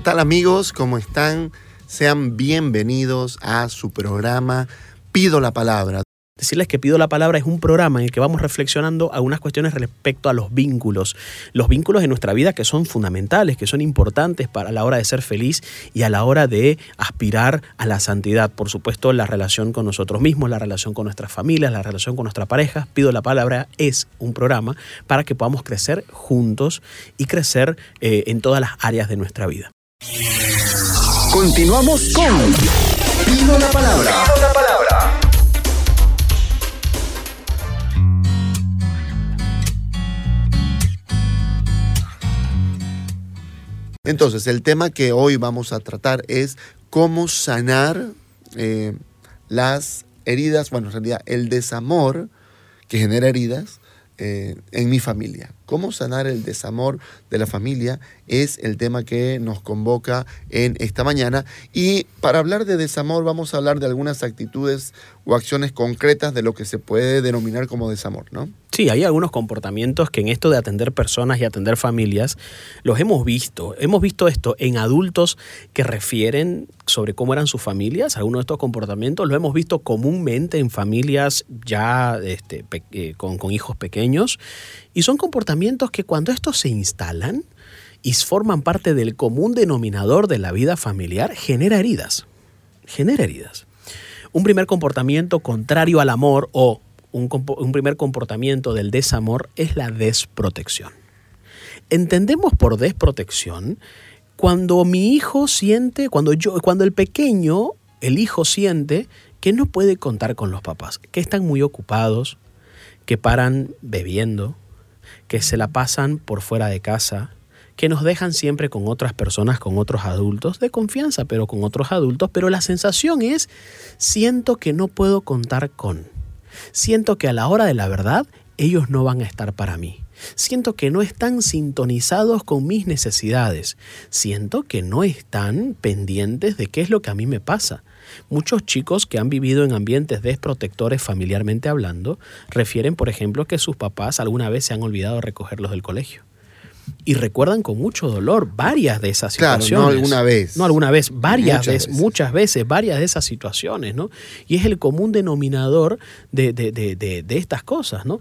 ¿Qué tal amigos? ¿Cómo están? Sean bienvenidos a su programa Pido la Palabra. Decirles que Pido la Palabra es un programa en el que vamos reflexionando algunas cuestiones respecto a los vínculos. Los vínculos en nuestra vida que son fundamentales, que son importantes para la hora de ser feliz y a la hora de aspirar a la santidad. Por supuesto, la relación con nosotros mismos, la relación con nuestras familias, la relación con nuestra pareja. Pido la Palabra es un programa para que podamos crecer juntos y crecer eh, en todas las áreas de nuestra vida. Continuamos con Pido la palabra. Pido la palabra. Entonces, el tema que hoy vamos a tratar es cómo sanar eh, las heridas, bueno, en realidad el desamor que genera heridas eh, en mi familia. Cómo sanar el desamor de la familia es el tema que nos convoca en esta mañana. Y para hablar de desamor vamos a hablar de algunas actitudes o acciones concretas de lo que se puede denominar como desamor, ¿no? Sí, hay algunos comportamientos que en esto de atender personas y atender familias los hemos visto. Hemos visto esto en adultos que refieren sobre cómo eran sus familias. Algunos de estos comportamientos lo hemos visto comúnmente en familias ya este, eh, con, con hijos pequeños. Y son comportamientos que cuando estos se instalan y forman parte del común denominador de la vida familiar, genera heridas. Genera heridas. Un primer comportamiento contrario al amor o un, primer comportamiento del desamor es la desprotección. Entendemos por desprotección cuando mi hijo siente, cuando yo, cuando el pequeño, el hijo siente que no puede contar con los papás, que están muy ocupados, que paran bebiendo, que se la pasan por fuera de casa, que nos dejan siempre con otras personas, con otros adultos, de confianza, pero con otros adultos, pero la sensación es, siento que no puedo contar con. Siento que a la hora de la verdad, ellos no van a estar para mí. Siento que no están sintonizados con mis necesidades. Siento que no están pendientes de qué es lo que a mí me pasa. Muchos chicos que han vivido en ambientes desprotectores familiarmente hablando refieren, por ejemplo, que sus papás alguna vez se han olvidado recogerlos del colegio. Y recuerdan con mucho dolor varias de esas situaciones. Claro, no alguna vez. No alguna vez, varias muchas veces, muchas veces, varias de esas situaciones, ¿no? Y es el común denominador de, de, de, de estas cosas, ¿no?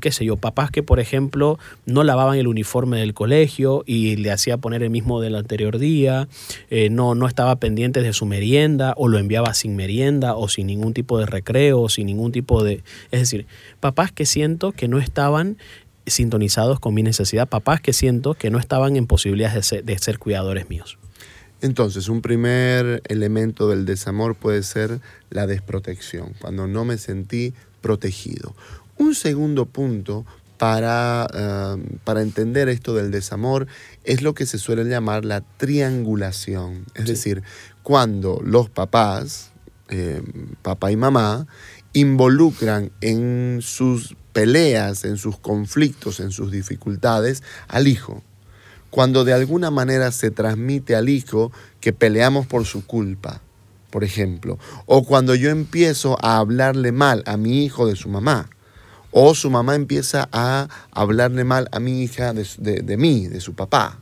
qué sé yo, papás que por ejemplo no lavaban el uniforme del colegio y le hacía poner el mismo del anterior día, eh, no, no estaba pendiente de su merienda o lo enviaba sin merienda o sin ningún tipo de recreo o sin ningún tipo de... Es decir, papás que siento que no estaban sintonizados con mi necesidad, papás que siento que no estaban en posibilidades de ser, de ser cuidadores míos. Entonces, un primer elemento del desamor puede ser la desprotección, cuando no me sentí protegido. Un segundo punto para, uh, para, entender esto del desamor es lo que se suele llamar la triangulación. Es sí. decir, cuando los papás, eh, papá y mamá, involucran en sus peleas, en sus conflictos, en sus dificultades al hijo. Cuando de alguna manera se transmite al hijo que peleamos por su culpa, por ejemplo, o cuando yo empiezo a hablarle mal a mi hijo de su mamá, o su mamá empieza a hablarle mal a mi hija de, de, de mí, de su papá.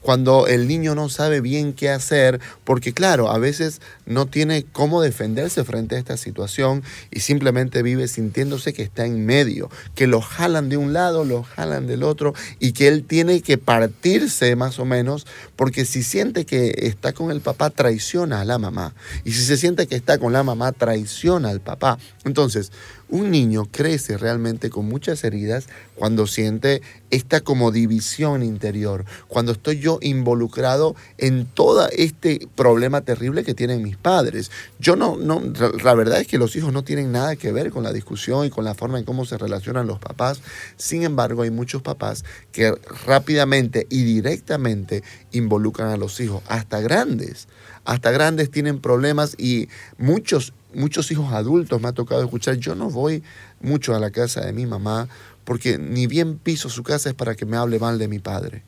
Cuando el niño no sabe bien qué hacer, porque claro, a veces no tiene cómo defenderse frente a esta situación y simplemente vive sintiéndose que está en medio, que lo jalan de un lado, lo jalan del otro y que él tiene que partirse más o menos, porque si siente que está con el papá, traiciona a la mamá. Y si se siente que está con la mamá, traiciona al papá. Entonces, un niño crece realmente con muchas heridas cuando siente esta como división interior, cuando estoy yo involucrado en todo este problema terrible que tienen mis padres. Yo no, no, la verdad es que los hijos no tienen nada que ver con la discusión y con la forma en cómo se relacionan los papás. Sin embargo, hay muchos papás que rápidamente y directamente involucran a los hijos, hasta grandes. Hasta grandes tienen problemas y muchos, muchos hijos adultos me ha tocado escuchar, yo no voy mucho a la casa de mi mamá porque ni bien piso su casa es para que me hable mal de mi padre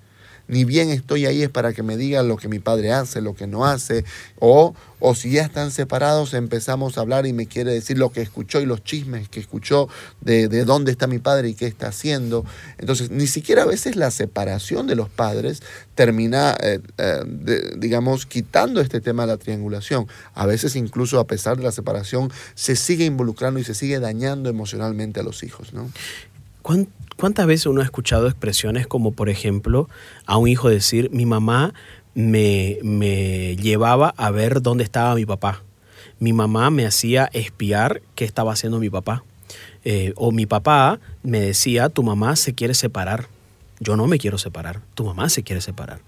ni bien estoy ahí es para que me digan lo que mi padre hace, lo que no hace, o, o si ya están separados empezamos a hablar y me quiere decir lo que escuchó y los chismes que escuchó de, de dónde está mi padre y qué está haciendo. Entonces, ni siquiera a veces la separación de los padres termina, eh, eh, digamos, quitando este tema de la triangulación. A veces incluso a pesar de la separación se sigue involucrando y se sigue dañando emocionalmente a los hijos, ¿no? ¿Cuántas veces uno ha escuchado expresiones como, por ejemplo, a un hijo decir, mi mamá me, me llevaba a ver dónde estaba mi papá? Mi mamá me hacía espiar qué estaba haciendo mi papá. Eh, o mi papá me decía, tu mamá se quiere separar yo no me quiero separar, tu mamá se quiere separar.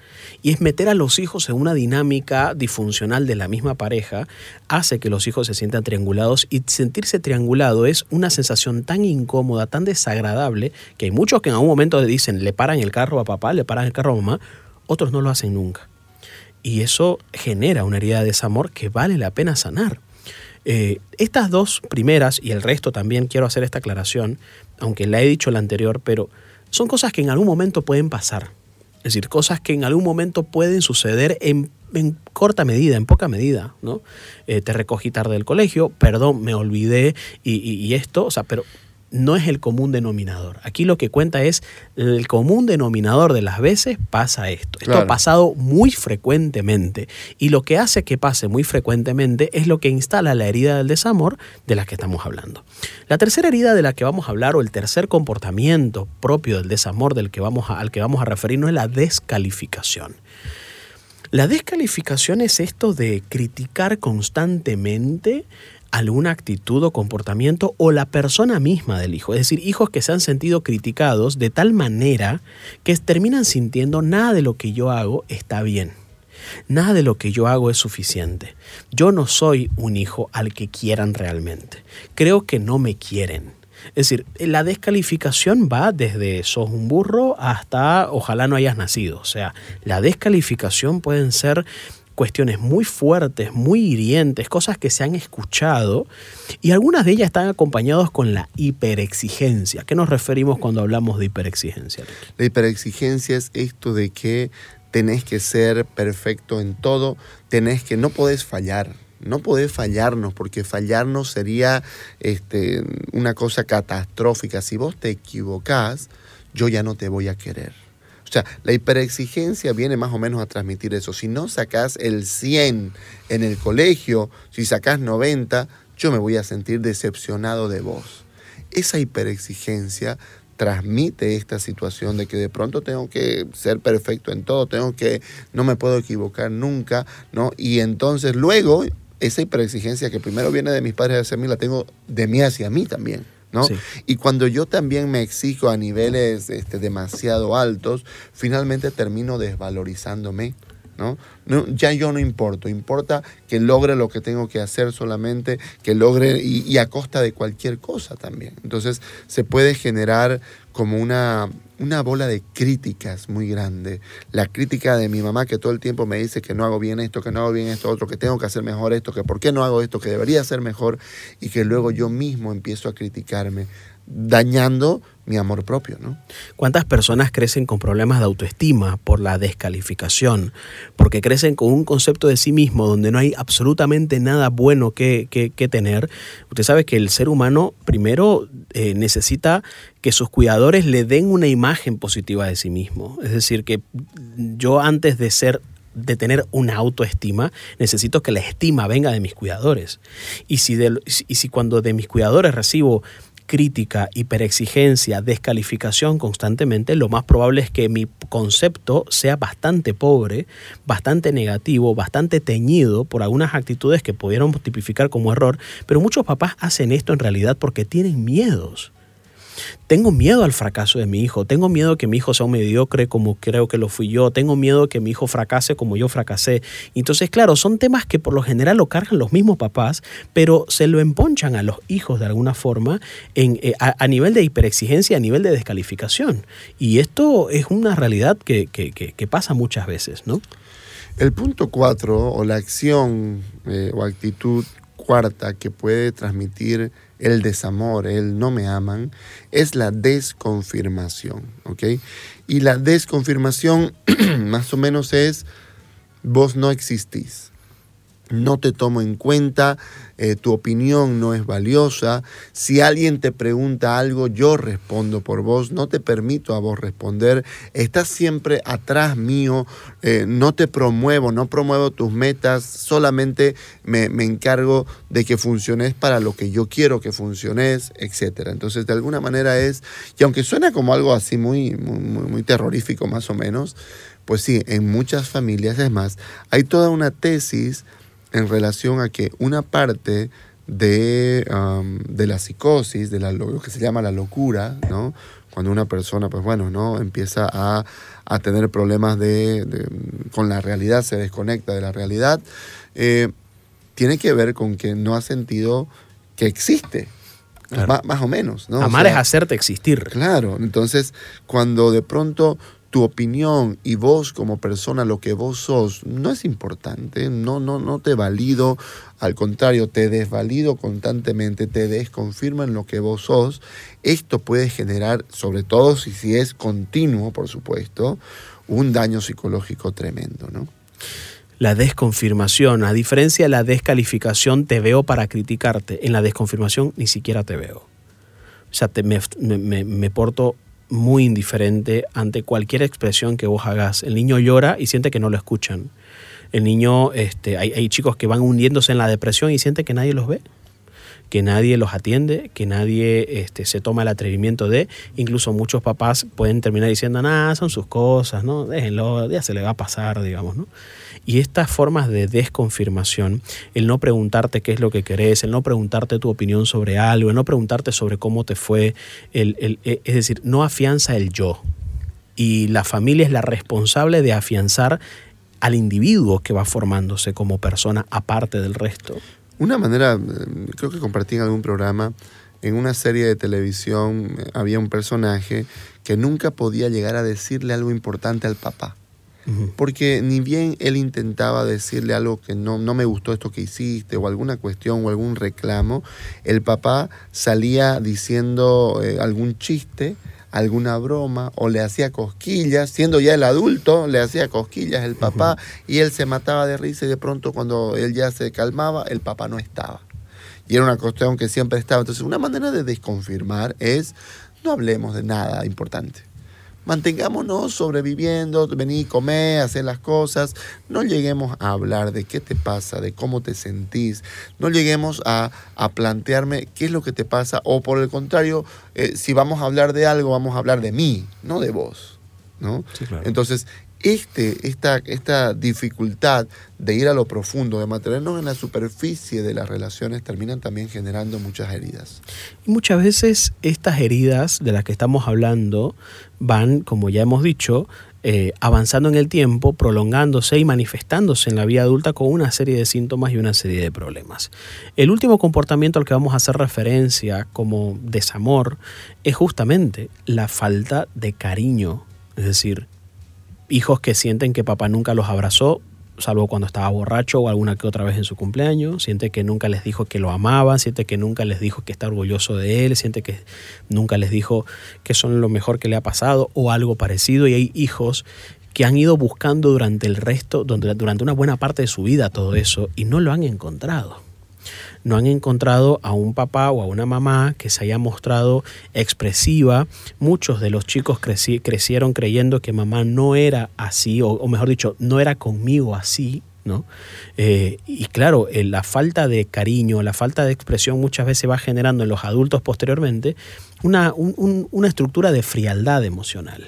Y es meter a los hijos en una dinámica disfuncional de la misma pareja, hace que los hijos se sientan triangulados y sentirse triangulado es una sensación tan incómoda, tan desagradable, que hay muchos que en algún momento dicen, le paran el carro a papá, le paran el carro a mamá, otros no lo hacen nunca. Y eso genera una herida de desamor que vale la pena sanar. Eh, estas dos primeras, y el resto también quiero hacer esta aclaración, aunque la he dicho la anterior, pero son cosas que en algún momento pueden pasar. Es decir, cosas que en algún momento pueden suceder en, corta medida, en poca medida, ¿no? Eh, te recogí tarde del colegio, perdón, me olvidé y, y esto, o sea, pero no es el común denominador. Aquí lo que cuenta es el común denominador de las veces pasa esto. Esto ha pasado muy frecuentemente y lo que hace que pase muy frecuentemente es lo que instala la herida del desamor de la que estamos hablando. La tercera herida de la que vamos a hablar o el tercer comportamiento propio del desamor del que vamos al que vamos a referirnos es la descalificación. La descalificación es esto de criticar constantemente alguna actitud o comportamiento o la persona misma del hijo. Es decir, hijos que se han sentido criticados de tal manera que terminan sintiendo nada de lo que yo hago está bien. Nada de lo que yo hago es suficiente. Yo no soy un hijo al que quieran realmente. Creo que no me quieren. Es decir, la descalificación va desde sos un burro hasta ojalá no hayas nacido. O sea, la descalificación pueden ser cuestiones muy fuertes, muy hirientes, cosas que se han escuchado y algunas de ellas están acompañadas con la hiperexigencia. ¿Qué nos referimos cuando hablamos de hiperexigencia? La hiperexigencia es esto de que tenés que ser perfecto en todo, tenés que no podés fallar. No podés fallarnos, porque fallarnos sería este, una cosa catastrófica. Si vos te equivocás, yo ya no te voy a querer. Sea, la hiperexigencia viene más o menos a transmitir eso. Si no sacás el 100 en el colegio, si sacás 90, yo me voy a sentir decepcionado de vos. Esa hiperexigencia transmite esta situación de que de pronto tengo que ser perfecto en todo, tengo que no me puedo equivocar nunca, ¿no? Y entonces luego esa hiperexigencia que primero viene de mis padres hacia mí la tengo de mí hacia mí también. Y cuando yo también me exijo a niveles este, demasiado altos, finalmente termino desvalorizándome. ¿no? ya yo no importo, importa que logre lo que tengo que hacer solamente, que logre y, a costa de cualquier cosa también. Entonces se puede generar como una, una bola de críticas muy grande. La crítica de mi mamá que todo el tiempo me dice que no hago bien esto, que no hago bien esto otro, que tengo que hacer mejor esto, que por qué no hago esto, que debería ser mejor y que luego yo mismo empiezo a criticarme dañando mi amor propio. ¿no? ¿Cuántas personas crecen con problemas de autoestima por la descalificación? Porque crecen con un concepto de sí mismo donde no hay absolutamente nada bueno que, tener. Usted sabe que el ser humano primero eh, necesita que sus cuidadores le den una imagen positiva de sí mismo. Es decir, que yo antes de ser de tener una autoestima, necesito que la estima venga de mis cuidadores. Y si, y si cuando de mis cuidadores recibo crítica, hiperexigencia, descalificación constantemente, lo más probable es que mi concepto sea bastante pobre, bastante negativo, bastante teñido por algunas actitudes que pudieron tipificar como error, pero muchos papás hacen esto en realidad porque tienen miedos. Tengo miedo al fracaso de mi hijo, tengo miedo que mi hijo sea un mediocre como creo que lo fui yo, tengo miedo que mi hijo fracase como yo fracasé. Entonces, claro, son temas que por lo general lo cargan los mismos papás, pero se lo emponchan a los hijos de alguna forma en, eh, a, nivel de hiperexigencia, a nivel de descalificación. Y esto es una realidad que, pasa muchas veces, ¿no? El punto cuatro, o la acción eh, o actitud cuarta que puede transmitir el desamor, el no me aman, es la desconfirmación. Y la desconfirmación más o menos es vos no existís no te tomo en cuenta, eh, tu opinión no es valiosa. Si alguien te pregunta algo, yo respondo por vos, no te permito a vos responder. Estás siempre atrás mío, eh, no te promuevo, no promuevo tus metas, solamente me, encargo de que funciones para lo que yo quiero que funciones, etc. Entonces, de alguna manera es, y aunque suena como algo así muy, muy, muy terrorífico más o menos, pues sí, en muchas familias, es más, hay toda una tesis en relación a que una parte de, de la psicosis, de lo que se llama la locura, ¿no? cuando una persona, pues bueno, ¿no? empieza a, tener problemas de, con la realidad, se desconecta de la realidad, eh, tiene que ver con que no ha sentido que existe. Más, o menos, ¿no? Amar es hacerte existir. Claro, entonces cuando de pronto tu opinión y vos como persona, lo que vos sos, no es importante, no, no, no te valido, al contrario, te desvalido constantemente, te desconfirma en lo que vos sos. Esto puede generar, sobre todo si, si es continuo, por supuesto, un daño psicológico tremendo, ¿no? La desconfirmación, a diferencia de la descalificación, te veo para criticarte. En la desconfirmación ni siquiera te veo. O sea, te, me, me, me porto muy indiferente ante cualquier expresión que vos hagas. El niño llora y siente que no lo escuchan. El niño, este, hay, hay chicos que van hundiéndose en la depresión y siente que nadie los ve que nadie los atiende, que nadie este, se toma el atrevimiento de, incluso muchos papás pueden terminar diciendo, nada, son sus cosas, ¿no? Déjenlo, ya se le va a pasar, digamos, ¿no? Y estas formas de desconfirmación, el no preguntarte qué es lo que querés, el no preguntarte tu opinión sobre algo, el no preguntarte sobre cómo te fue, el, e, es decir, no afianza el yo. Y la familia es la responsable de afianzar al individuo que va formándose como persona aparte del resto. Una manera, eh, creo que compartí en algún programa, en una serie de televisión eh, había un personaje que nunca podía llegar a decirle algo importante al papá. Porque ni bien él intentaba decirle algo que no, no me gustó esto que hiciste, o alguna cuestión o algún reclamo, el papá salía diciendo eh, algún chiste alguna broma o le hacía cosquillas, siendo ya el adulto, le hacía cosquillas el papá y él se mataba de risa y de pronto cuando él ya se calmaba, el papá no estaba. Y era una cuestión que siempre estaba. Entonces, una manera de desconfirmar es no hablemos de nada importante mantengámonos sobreviviendo, vení, comer, hacer las cosas. No lleguemos a hablar de qué te pasa, de cómo te sentís. No lleguemos a, plantearme qué es lo que te pasa. O por el contrario, eh, si vamos a hablar de algo, vamos a hablar de mí, no de vos. ¿no? Entonces, este, esta, esta dificultad de ir a lo profundo, de mantenernos en la superficie de las relaciones, terminan también generando muchas heridas. Y muchas veces estas heridas de las que estamos hablando van, como ya hemos dicho, eh, avanzando en el tiempo, prolongándose y manifestándose en la vida adulta con una serie de síntomas y una serie de problemas. El último comportamiento al que vamos a hacer referencia como desamor es justamente la falta de cariño, es decir, hijos que sienten que papá nunca los abrazó, salvo cuando estaba borracho o alguna que otra vez en su cumpleaños, siente que nunca les dijo que lo amaba, siente que nunca les dijo que está orgulloso de él, siente que nunca les dijo que son lo mejor que le ha pasado o algo parecido. Y hay hijos que han ido buscando durante el resto, durante una buena parte de su vida todo eso y no lo han encontrado no han encontrado a un papá o a una mamá que se haya mostrado expresiva. Muchos de los chicos crecieron creyendo que mamá no era así, o, mejor dicho, no era conmigo así, ¿no? Eh, y claro, eh, la falta de cariño, la falta de expresión muchas veces va generando en los adultos posteriormente una, una estructura de frialdad emocional.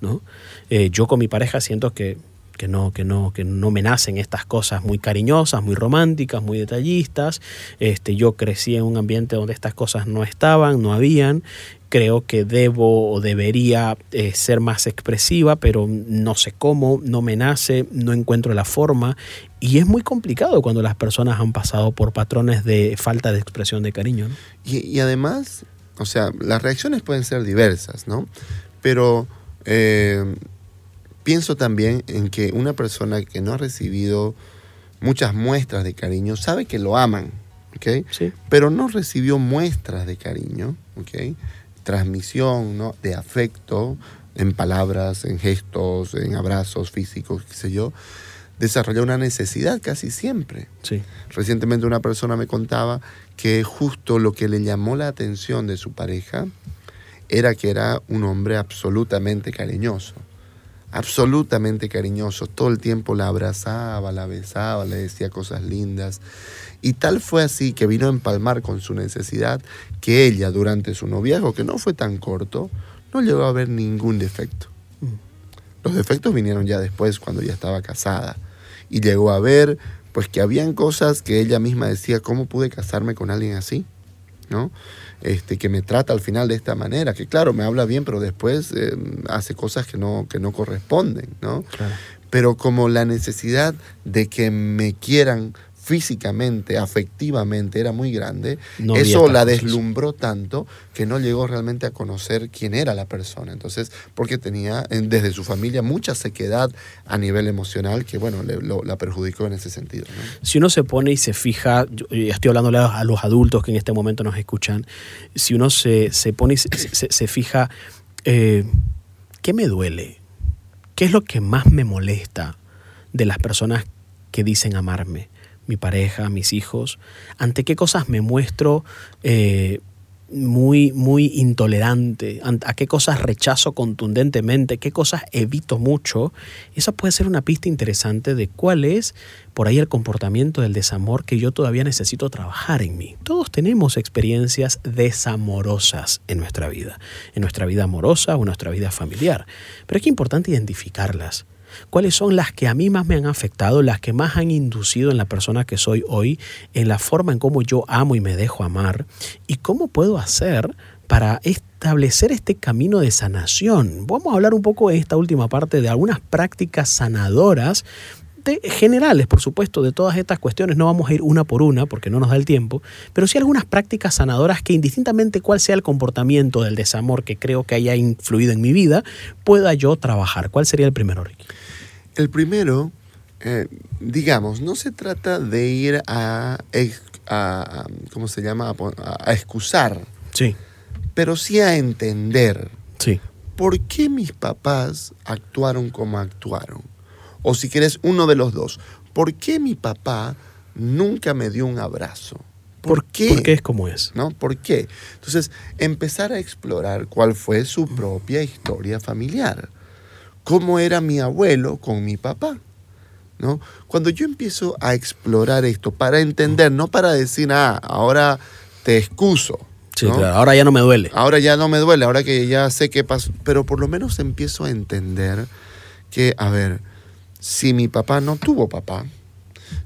¿no? Eh, yo con mi pareja siento que que no, que no, que no me nacen estas cosas muy cariñosas, muy románticas, muy detallistas. Este, yo crecí en un ambiente donde estas cosas no estaban, no habían, creo que debo o debería eh, ser más expresiva, pero no sé cómo, no me nace, no encuentro la forma. Y es muy complicado cuando las personas han pasado por patrones de falta de expresión de cariño. Y, además, o sea, las reacciones pueden ser diversas, ¿no? Pero eh, pienso también en que una persona que no ha recibido muchas muestras de cariño sabe que lo aman, ¿ok? Sí. Pero no recibió muestras de cariño, ¿ok? transmisión ¿no? de afecto en palabras, en gestos, en abrazos físicos, qué sé yo, desarrolla una necesidad casi siempre. Sí. Recientemente una persona me contaba que justo lo que le llamó la atención de su pareja era que era un hombre absolutamente cariñoso, absolutamente cariñoso, todo el tiempo la abrazaba, la besaba, le decía cosas lindas. Y tal fue así que vino a empalmar con su necesidad que ella durante su noviazgo, que no fue tan corto, no llegó a ver ningún defecto. Mm. Los defectos vinieron ya después, cuando ya estaba casada. Y llegó a ver, pues, que habían cosas que ella misma decía, ¿cómo pude casarme con alguien así? ¿No? Este, que me trata al final de esta manera, que claro, me habla bien, pero después eh, hace cosas que no, que no corresponden, ¿no? Pero como la necesidad de que me quieran físicamente, afectivamente, era muy grande, eso la deslumbró tanto que no llegó realmente a conocer quién era la persona. Entonces, porque tenía desde su familia mucha sequedad a nivel emocional que, bueno, le, la perjudicó en ese sentido. Si uno se pone y se fija, yo estoy hablando a los adultos que en este momento nos escuchan, si uno se, pone y se, fija, eh, ¿qué me duele? ¿Qué es lo que más me molesta de las personas que dicen amarme? Mi pareja, mis hijos, ante qué cosas me muestro eh, muy, muy intolerante, a qué cosas rechazo contundentemente, qué cosas evito mucho, esa puede ser una pista interesante de cuál es por ahí el comportamiento del desamor que yo todavía necesito trabajar en mí. Todos tenemos experiencias desamorosas en nuestra vida, en nuestra vida amorosa o en nuestra vida familiar, pero es que importante identificarlas cuáles son las que a mí más me han afectado, las que más han inducido en la persona que soy hoy, en la forma en cómo yo amo y me dejo amar, y cómo puedo hacer para establecer este camino de sanación. Vamos a hablar un poco en esta última parte de algunas prácticas sanadoras de, generales, por supuesto, de todas estas cuestiones. No vamos a ir una por una porque no nos da el tiempo, pero sí algunas prácticas sanadoras que indistintamente cuál sea el comportamiento del desamor que creo que haya influido en mi vida, pueda yo trabajar. ¿Cuál sería el primero, Ricky? El primero, eh, digamos, no se trata de ir a, ¿cómo se llama? A, excusar. Sí. Pero sí a entender. Sí. ¿Por qué mis papás actuaron como actuaron? O si quieres, uno de los dos. ¿Por qué mi papá nunca me dio un abrazo? ¿Por, qué? ¿Por qué es como es? ¿No? ¿Por qué? Entonces, empezar a explorar cuál fue su propia historia familiar cómo era mi abuelo con mi papá. ¿no? Cuando yo empiezo a explorar esto para entender, no para decir, ah, ahora te excuso. Sí, claro, ahora ya no me duele. Ahora ya no me duele, ahora que ya sé qué pasó. Pero por lo menos empiezo a entender que, a ver, si mi papá no tuvo papá,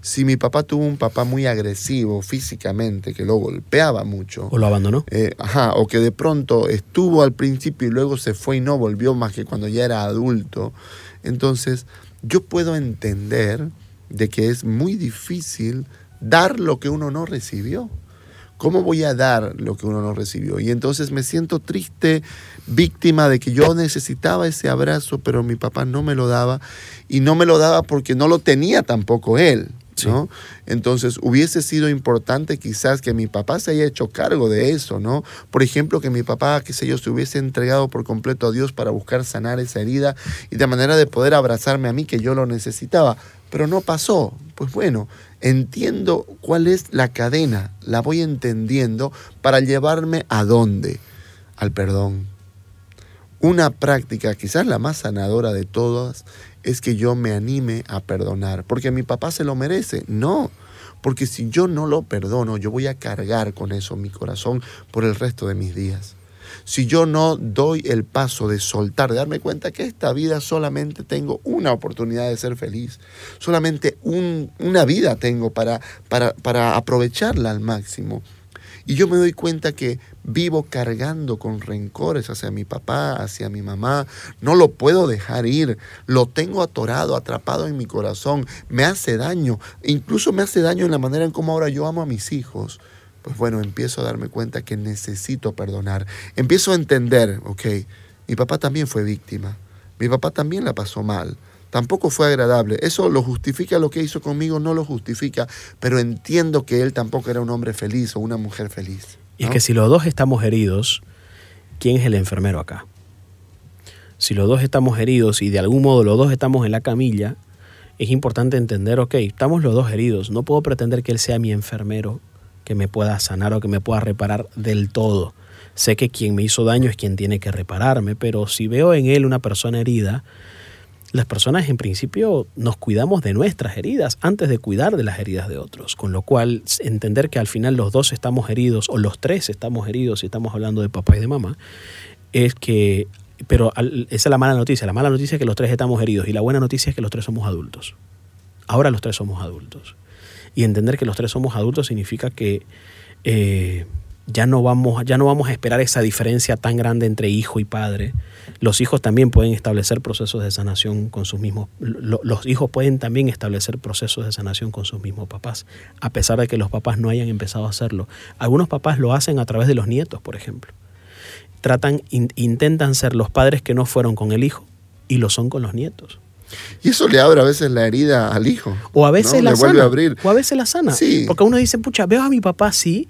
si mi papá tuvo un papá muy agresivo físicamente, que lo golpeaba mucho. O lo abandonó. Eh, ajá, o que de pronto estuvo al principio y luego se fue y no volvió más que cuando ya era adulto. Entonces, yo puedo entender de que es muy difícil dar lo que uno no recibió. ¿Cómo voy a dar lo que uno no recibió? Y entonces me siento triste, víctima de que yo necesitaba ese abrazo, pero mi papá no me lo daba. Y no me lo daba porque no lo tenía tampoco él. ¿no? Entonces hubiese sido importante quizás que mi papá se haya hecho cargo de eso, ¿no? Por ejemplo, que mi papá, qué sé yo, se hubiese entregado por completo a Dios para buscar sanar esa herida y de manera de poder abrazarme a mí que yo lo necesitaba, pero no pasó. Pues bueno, entiendo cuál es la cadena, la voy entendiendo para llevarme a dónde? Al perdón. Una práctica, quizás la más sanadora de todas, es que yo me anime a perdonar, porque mi papá se lo merece. No, porque si yo no lo perdono, yo voy a cargar con eso mi corazón por el resto de mis días. Si yo no doy el paso de soltar, de darme cuenta que esta vida solamente tengo una oportunidad de ser feliz, solamente una vida tengo para, para, para aprovecharla al máximo. Y yo me doy cuenta que vivo cargando con rencores hacia mi papá, hacia mi mamá. No lo puedo dejar ir. Lo tengo atorado, atrapado en mi corazón. Me hace daño. Incluso me hace daño en la manera en cómo ahora yo amo a mis hijos. Pues bueno, empiezo a darme cuenta que necesito perdonar. Empiezo a entender, ok, mi papá también fue víctima. Mi papá también la pasó mal tampoco fue agradable. ¿Eso lo justifica lo que hizo conmigo? No lo justifica, pero entiendo que él tampoco era un hombre feliz o una mujer feliz. Y es que si los dos estamos heridos, ¿quién es el enfermero acá? Si los dos estamos heridos y de algún modo los dos estamos en la camilla, es importante entender, ok, estamos los dos heridos, no puedo pretender que él sea mi enfermero, que me pueda sanar o que me pueda reparar del todo. Sé que quien me hizo daño es quien tiene que repararme, pero si veo en él una persona herida, las personas en principio nos cuidamos de nuestras heridas antes de cuidar de las heridas de otros, con lo cual entender que al final los dos estamos heridos o los tres estamos heridos si estamos hablando de papá y de mamá, es que, pero esa es la mala noticia, la mala noticia es que los tres estamos heridos y la buena noticia es que los tres somos adultos. Ahora los tres somos adultos. Y entender que los tres somos adultos significa que... Eh, ya no vamos, ya no vamos a esperar esa diferencia tan grande entre hijo y padre. Los hijos también pueden establecer procesos de sanación con sus mismos, los hijos pueden también establecer procesos de sanación con sus mismos papás, a pesar de que los papás no hayan empezado a hacerlo. Algunos papás lo hacen a través de los nietos, por ejemplo. Tratan, intentan ser los padres que no fueron con el hijo y lo son con los nietos. Y eso le abre a veces la herida al hijo. O a veces la sana. A abrir. O a veces la sana. Porque uno dice, pucha, veo a mi papá así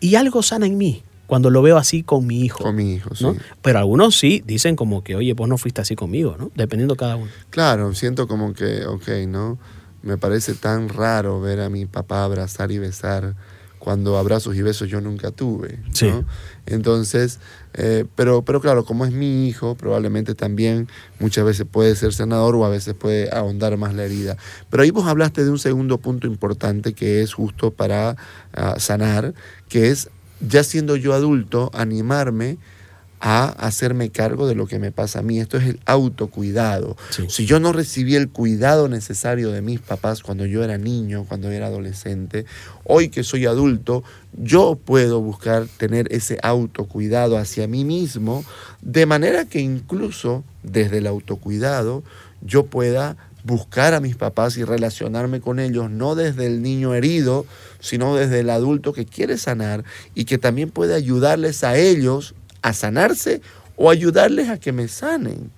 y algo sana en mí cuando lo veo así con mi hijo. Con mi hijo, sí. Pero algunos sí dicen como que, oye, vos no fuiste así conmigo, ¿no? Dependiendo cada uno. Claro, siento como que, ok, ¿no? Me parece tan raro ver a mi papá abrazar y besar cuando abrazos y besos yo nunca tuve. Sí. Entonces, eh, pero, pero claro, como es mi hijo, probablemente también muchas veces puede ser sanador o a veces puede ahondar más la herida. Pero ahí vos hablaste de un segundo punto importante que es justo para ah, sanar, que es ya siendo yo adulto, animarme a hacerme cargo de lo que me pasa a mí. Esto es el autocuidado. Si yo no recibí el cuidado necesario de mis papás cuando yo era niño, cuando era adolescente, hoy que soy adulto, yo puedo buscar tener ese autocuidado hacia mí mismo, de manera que incluso desde el autocuidado yo pueda buscar a mis papás y relacionarme con ellos, no desde el niño herido, sino desde el adulto que quiere sanar y que también puede ayudarles a ellos a sanarse o ayudarles a que me sanen.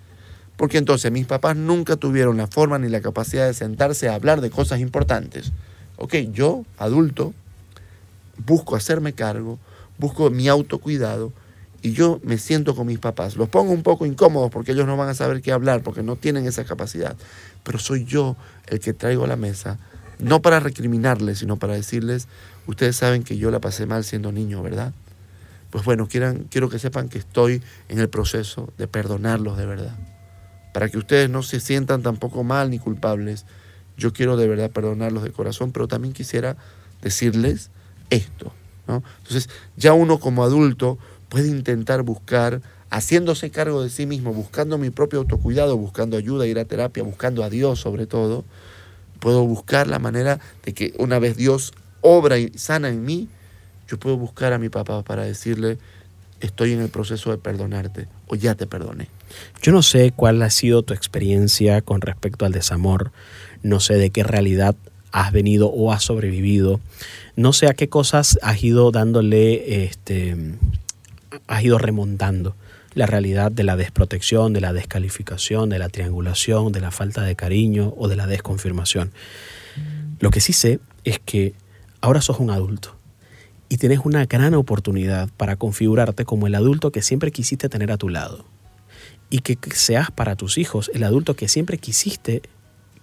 Porque entonces mis papás nunca tuvieron la forma ni la capacidad de sentarse a hablar de cosas importantes. Ok, yo, adulto, busco hacerme cargo, busco mi autocuidado y yo me siento con mis papás. Los pongo un poco incómodos porque ellos no van a saber qué hablar, porque no tienen esa capacidad. Pero soy yo el que traigo a la mesa, no para recriminarles, sino para decirles, ustedes saben que yo la pasé mal siendo niño, ¿verdad? Pues bueno, quieran, quiero que sepan que estoy en el proceso de perdonarlos de verdad. Para que ustedes no se sientan tampoco mal ni culpables. Yo quiero de verdad perdonarlos de corazón, pero también quisiera decirles esto. Entonces, ya uno como adulto puede intentar buscar, haciéndose cargo de sí mismo, buscando mi propio autocuidado, buscando ayuda, ir a terapia, buscando a Dios sobre todo, puedo buscar la manera de que una vez Dios obra y sana en mí, yo puedo buscar a mi papá para decirle, estoy en el proceso de perdonarte o ya te perdoné. Yo no sé cuál ha sido tu experiencia con respecto al desamor, no sé de qué realidad has venido o has sobrevivido, no sé a qué cosas has ido dándole, este, has ido remontando la realidad de la desprotección, de la descalificación, de la triangulación, de la falta de cariño o de la desconfirmación. Lo que sí sé es que ahora sos un adulto y tienes una gran oportunidad para configurarte como el adulto que siempre quisiste tener a tu lado y que seas para tus hijos el adulto que siempre quisiste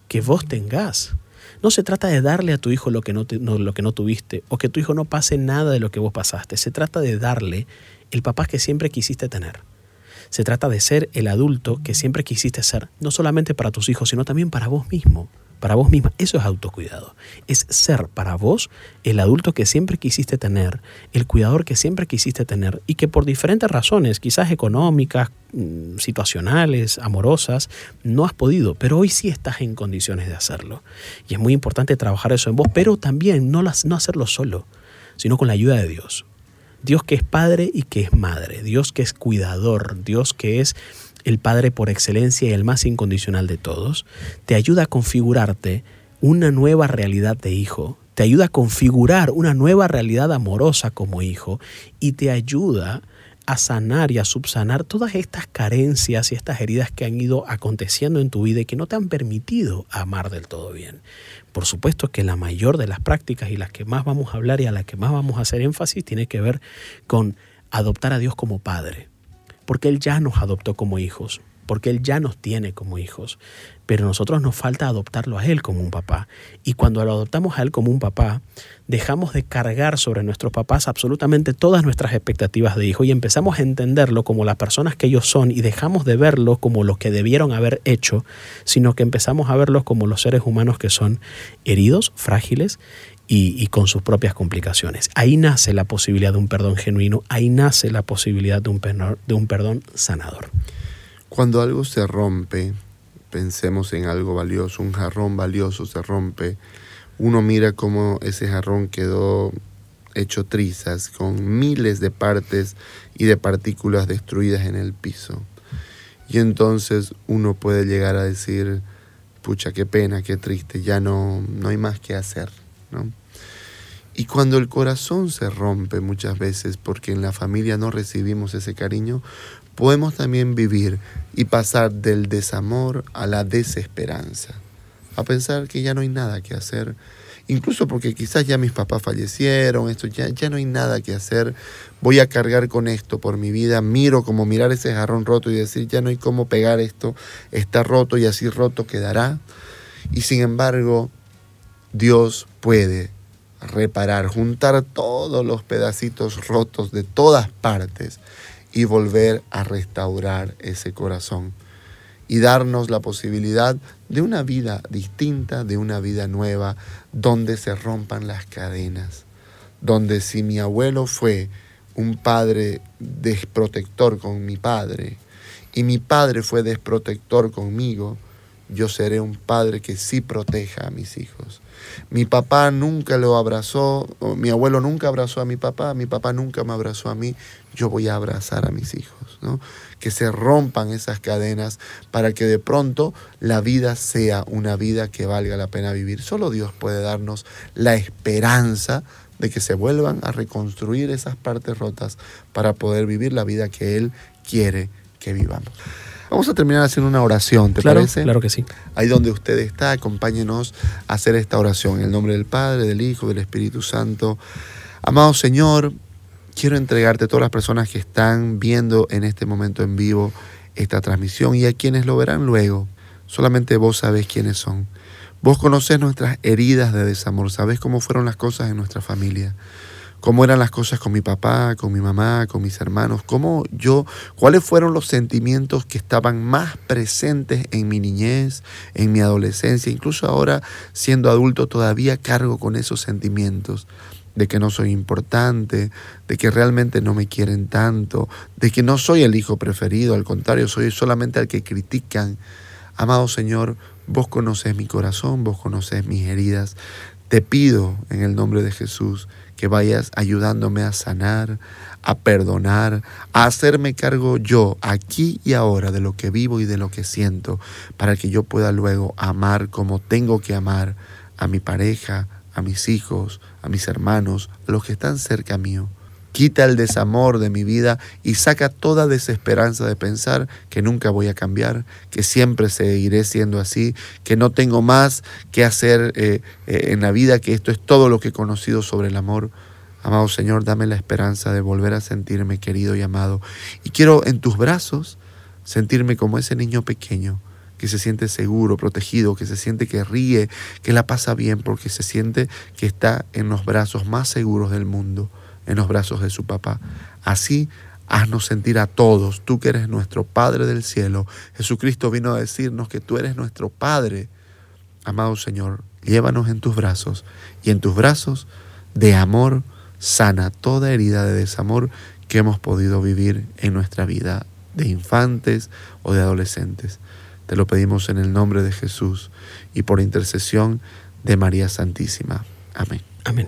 que vos tengas. No se trata de darle a tu hijo lo que no, lo que no tuviste o que tu hijo no pase nada de lo que vos pasaste. Se trata de darle el papá que siempre quisiste tener. Se trata de ser el adulto que siempre quisiste ser, no solamente para tus hijos, sino también para vos mismo para vos misma. Eso es autocuidado. Es ser para vos el adulto que siempre quisiste tener, el cuidador que siempre quisiste tener y que por diferentes razones, quizás económicas, mm, situacionales, amorosas, no has podido, pero hoy sí estás en condiciones de hacerlo. Y es muy importante trabajar eso en vos, pero también no, no hacerlo solo, sino con la ayuda de Dios Dios que es padre y que es madre, Dios que es cuidador, Dios que es el Padre por excelencia y el más incondicional de todos, te ayuda a configurarte una nueva realidad de hijo, te ayuda a configurar una nueva realidad amorosa como hijo y te ayuda a sanar y a subsanar todas estas carencias y estas heridas que han ido aconteciendo en tu vida y que no te han permitido amar del todo bien. Por supuesto que la mayor de las prácticas y las que más vamos a hablar y a las que más vamos a hacer énfasis tiene que ver con adoptar a Dios como Padre, porque Él ya nos adoptó como hijos, porque Él ya nos tiene como hijos, pero nosotros nos falta adoptarlo a Él como un papá. Y cuando lo adoptamos a Él como un papá, dejamos de cargar sobre nuestros papás absolutamente todas nuestras expectativas de hijo y empezamos a entenderlo como las personas que ellos son y dejamos de verlo como lo que debieron haber hecho, sino que empezamos a verlos como los seres humanos que son heridos, frágiles y, con sus propias complicaciones. Ahí nace la posibilidad de un perdón genuino, ahí nace la posibilidad de un, de un perdón sanador. Cuando algo se rompe, pensemos en algo valioso, un jarrón valioso se rompe, uno mira cómo ese jarrón quedó hecho trizas, con miles de partes y de partículas destruidas en el piso. Y entonces uno puede llegar a decir, pucha, qué pena, qué triste, ya no, no hay más que hacer. Y cuando el corazón se rompe muchas veces porque en la familia no recibimos ese cariño, podemos también vivir y pasar del desamor a la desesperanza, a pensar que ya no hay nada que hacer, incluso porque quizás ya mis papás fallecieron, esto ya, ya no hay nada que hacer, voy a cargar con esto por mi vida, miro como mirar ese jarrón roto y decir, ya no hay cómo pegar esto, está roto y así roto quedará. Y sin embargo, Dios puede reparar, juntar todos los pedacitos rotos de todas partes y volver a restaurar ese corazón y darnos la posibilidad de una vida distinta, de una vida nueva, donde se rompan las cadenas, donde si mi abuelo fue un padre desprotector con mi padre y mi padre fue desprotector conmigo, yo seré un padre que sí proteja a mis hijos. Mi papá nunca lo abrazó, mi abuelo nunca abrazó a mi papá, mi papá nunca me abrazó a mí, yo voy a abrazar a mis hijos, ¿no? Que se rompan esas cadenas para que de pronto la vida sea una vida que valga la pena vivir. Solo Dios puede darnos la esperanza de que se vuelvan a reconstruir esas partes rotas para poder vivir la vida que Él quiere que vivamos. Vamos a terminar haciendo una oración, ¿te parece? Claro que sí. Ahí donde usted está, acompáñenos a hacer esta oración. En el nombre del Padre, del Hijo, del Espíritu Santo. Amado Señor, quiero entregarte a todas las personas que están viendo en este momento en vivo esta transmisión y a quienes lo verán luego. Solamente vos sabés quiénes son. Vos conocés nuestras heridas de desamor, sabés cómo fueron las cosas en nuestra familia cómo eran las cosas con mi papá, con mi mamá, con mis hermanos, cómo yo, cuáles fueron los sentimientos que estaban más presentes en mi niñez, en mi adolescencia, incluso ahora siendo adulto todavía cargo con esos sentimientos de que no soy importante, de que realmente no me quieren tanto, de que no soy el hijo preferido, al contrario, soy solamente el que critican. Amado Señor, vos conoces mi corazón, vos conoces mis heridas. Te pido en el nombre de Jesús que vayas ayudándome a sanar, a perdonar, a hacerme cargo yo aquí y ahora de lo que vivo y de lo que siento, para que yo pueda luego amar como tengo que amar a mi pareja, a mis hijos, a mis hermanos, a los que están cerca mío. Quita el desamor de mi vida y saca toda desesperanza de pensar que nunca voy a cambiar, que siempre seguiré siendo así, que no tengo más que hacer eh, eh, en la vida, que esto es todo lo que he conocido sobre el amor. Amado Señor, dame la esperanza de volver a sentirme querido y amado. Y quiero en tus brazos sentirme como ese niño pequeño que se siente seguro, protegido, que se siente que ríe, que la pasa bien, porque se siente que está en los brazos más seguros del mundo en los brazos de su papá. Así haznos sentir a todos, tú que eres nuestro Padre del cielo. Jesucristo vino a decirnos que tú eres nuestro Padre. Amado Señor, llévanos en tus brazos y en tus brazos de amor sana toda herida de desamor que hemos podido vivir en nuestra vida de infantes o de adolescentes. Te lo pedimos en el nombre de Jesús y por intercesión de María Santísima. Amén. Amén.